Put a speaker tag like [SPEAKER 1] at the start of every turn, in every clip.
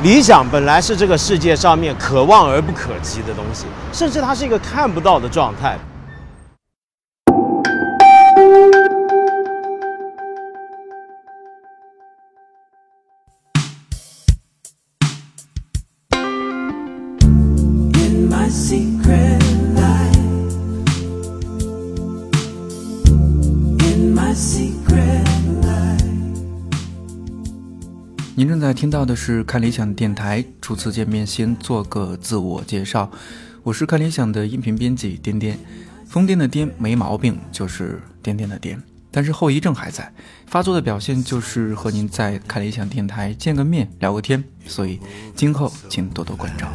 [SPEAKER 1] 理想本来是这个世界上面可望而不可及的东西，甚至它是一个看不到的状态。
[SPEAKER 2] 您正在听到的是看理想电台。初次见面，先做个自我介绍，我是看理想的音频编辑颠颠。疯癫的癫没毛病，就是颠颠的颠，但是后遗症还在，发作的表现就是和您在看理想电台见个面，聊个天。所以今后请多多关照。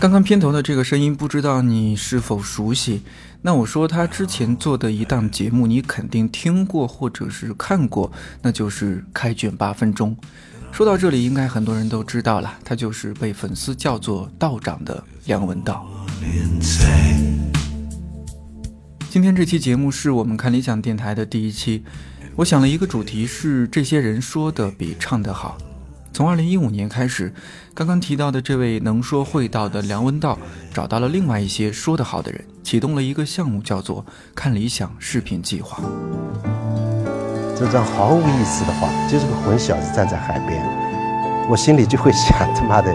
[SPEAKER 2] 刚刚片头的这个声音，不知道你是否熟悉？那我说他之前做的一档节目，你肯定听过或者是看过，那就是《开卷八分钟》。说到这里，应该很多人都知道了，他就是被粉丝叫做道长的梁文道。今天这期节目是我们看理想电台的第一期，我想了一个主题是这些人说的比唱的好。从二零一五年开始，刚刚提到的这位能说会道的梁文道，找到了另外一些说得好的人，启动了一个项目，叫做“看理想视频计划”。
[SPEAKER 3] 这张毫无意思的画，就是个混小子站在海边，我心里就会 想：他妈的，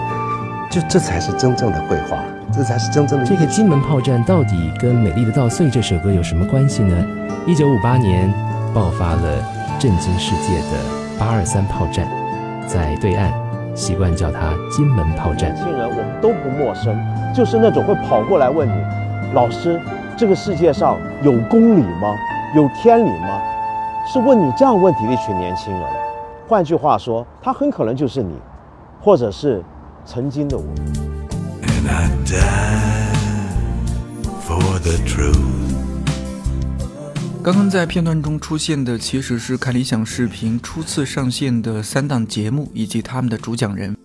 [SPEAKER 3] 就这才是真正的绘画，这才是真正的。
[SPEAKER 4] 这个金门炮战到底跟《美丽的稻穗》这首歌有什么关系呢？一九五八年爆发了震惊世界的八二三炮战。在对岸，习惯叫它金门炮战。
[SPEAKER 1] 年轻人我们都不陌生，就是那种会跑过来问你，老师，这个世界上有公理吗？有天理吗？是问你这样问题的一群年轻人。换句话说，他很可能就是你，或者是曾经的我。
[SPEAKER 2] 刚刚在片段中出现的，其实是看理想视频初次上线的三档节目以及他们的主讲人。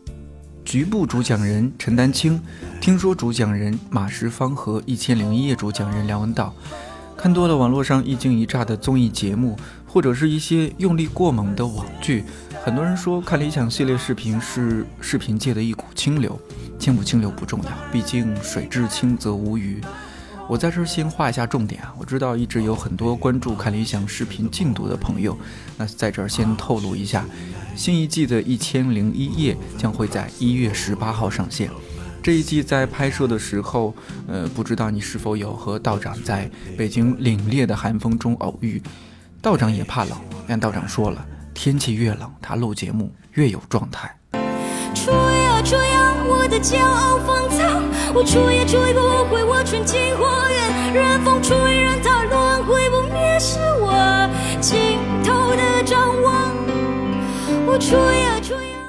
[SPEAKER 2] 局部主讲人陈丹青，听说主讲人马世芳和一千零一夜主讲人梁文道。看多了网络上一惊一乍的综艺节目，或者是一些用力过猛的网剧，很多人说看理想系列视频是视频界的一股清流。清不清流不重要，毕竟水至清则无鱼。我在这儿先画一下重点啊！我知道一直有很多关注看理想视频进度的朋友，那在这儿先透露一下，新一季的《一千零一夜》将会在一月十八号上线。这一季在拍摄的时候，呃，不知道你是否有和道长在北京凛冽的寒风中偶遇？道长也怕冷，但道长说了，天气越冷，他录节目越有状态。吹啊吹啊，我的骄傲放纵。我吹也吹不回我纯净花园，任风吹，任它乱，会不灭是我尽头的张望。我吹呀吹呀。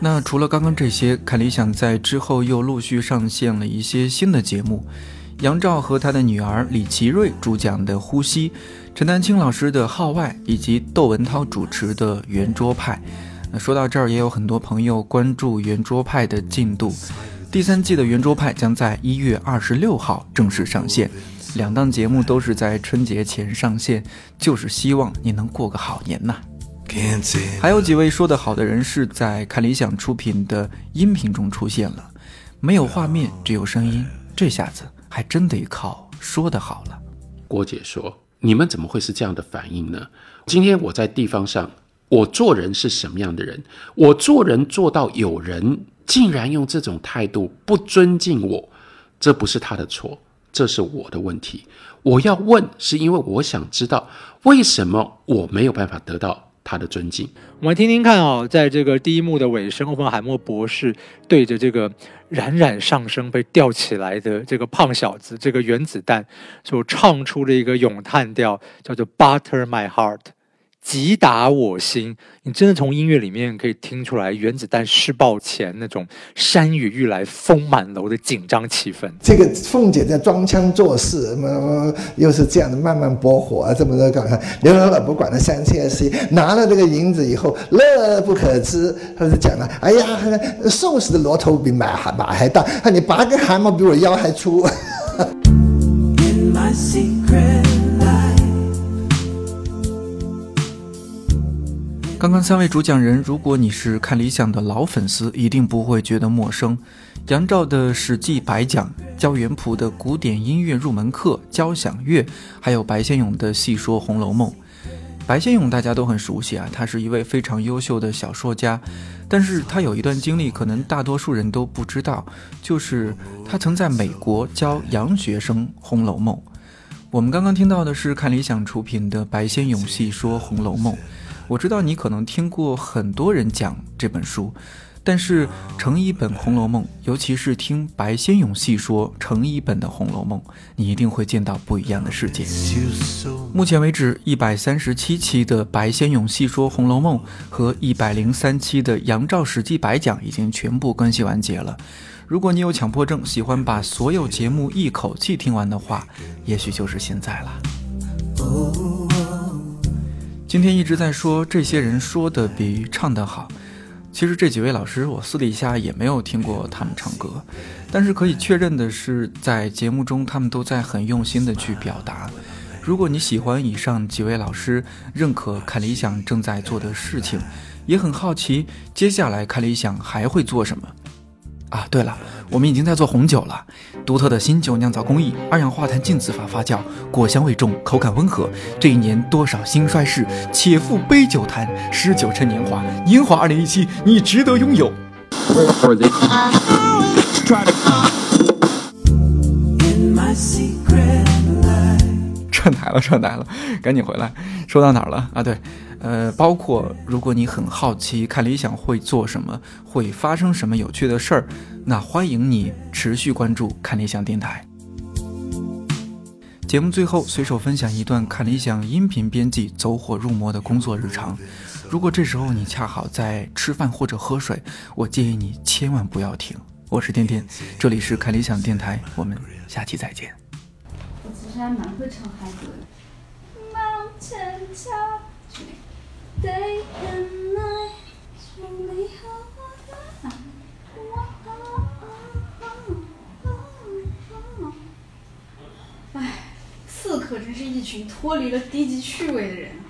[SPEAKER 2] 那除了刚刚这些，看理想在之后又陆续上线了一些新的节目。杨照和他的女儿李奇瑞主讲的《呼吸》，陈丹青老师的《号外》，以及窦文涛主持的《圆桌派》。那说到这儿，也有很多朋友关注《圆桌派》的进度。第三季的《圆桌派》将在一月二十六号正式上线，两档节目都是在春节前上线，就是希望你能过个好年呐。还有几位说得好的人是在看理想出品的音频中出现了，没有画面，只有声音，这下子。还真得靠说的好了。
[SPEAKER 5] 郭姐说：“你们怎么会是这样的反应呢？今天我在地方上，我做人是什么样的人？我做人做到有人竟然用这种态度不尊敬我，这不是他的错，这是我的问题。我要问，是因为我想知道为什么我没有办法得到。”他的尊敬，
[SPEAKER 6] 我们听听看哦，在这个第一幕的尾声，欧本海默博士对着这个冉冉上升、被吊起来的这个胖小子，这个原子弹，就唱出了一个咏叹调，叫做 “Butter My Heart”，击打我心，你真的从音乐里面可以听出来原子弹试爆前那种山雨欲来风满楼的紧张气氛。
[SPEAKER 7] 这个凤姐在装腔作势，么又是这样的慢慢拨火啊，这么多搞看，刘老板不管了三七二十一，拿了这个银子以后乐不可支，他就讲了，哎呀，瘦死的骆驼比马还马还大，你拔根汗毛比我腰还粗。
[SPEAKER 2] 刚刚三位主讲人，如果你是看理想的老粉丝，一定不会觉得陌生。杨照的《史记》白讲，焦元溥的古典音乐入门课《交响乐》，还有白先勇的细说《红楼梦》。白先勇大家都很熟悉啊，他是一位非常优秀的小说家，但是他有一段经历，可能大多数人都不知道，就是他曾在美国教洋学生《红楼梦》。我们刚刚听到的是看理想出品的白先勇细说《红楼梦》。我知道你可能听过很多人讲这本书，但是成一本《红楼梦》，尤其是听白先勇细说成一本的《红楼梦》，你一定会见到不一样的世界。目前为止，一百三十七期的白先勇细说《红楼梦》和一百零三期的杨照史记白讲已经全部更新完结了。如果你有强迫症，喜欢把所有节目一口气听完的话，也许就是现在了。今天一直在说这些人说的比唱的好，其实这几位老师我私底下也没有听过他们唱歌，但是可以确认的是，在节目中他们都在很用心的去表达。如果你喜欢以上几位老师，认可看理想正在做的事情，也很好奇接下来看理想还会做什么。啊，对了，我们已经在做红酒了，独特的新酒酿造工艺，二氧化碳浸渍法发酵，果香味重，口感温和。这一年多少兴衰事，且赴杯酒谈，诗酒趁年华，年华二零一七，你值得拥有。串台了，串台了，赶紧回来。说到哪儿了啊？对。呃，包括如果你很好奇看理想会做什么，会发生什么有趣的事儿，那欢迎你持续关注看理想电台。节目最后随手分享一段看理想音频编辑走火入魔的工作日常。如果这时候你恰好在吃饭或者喝水，我建议你千万不要停。我是天天，这里是看理想电台，我们下期再见。
[SPEAKER 8] 我其实还蛮会唱嗨歌的。唉，刺客真是一群脱离了低级趣味的人。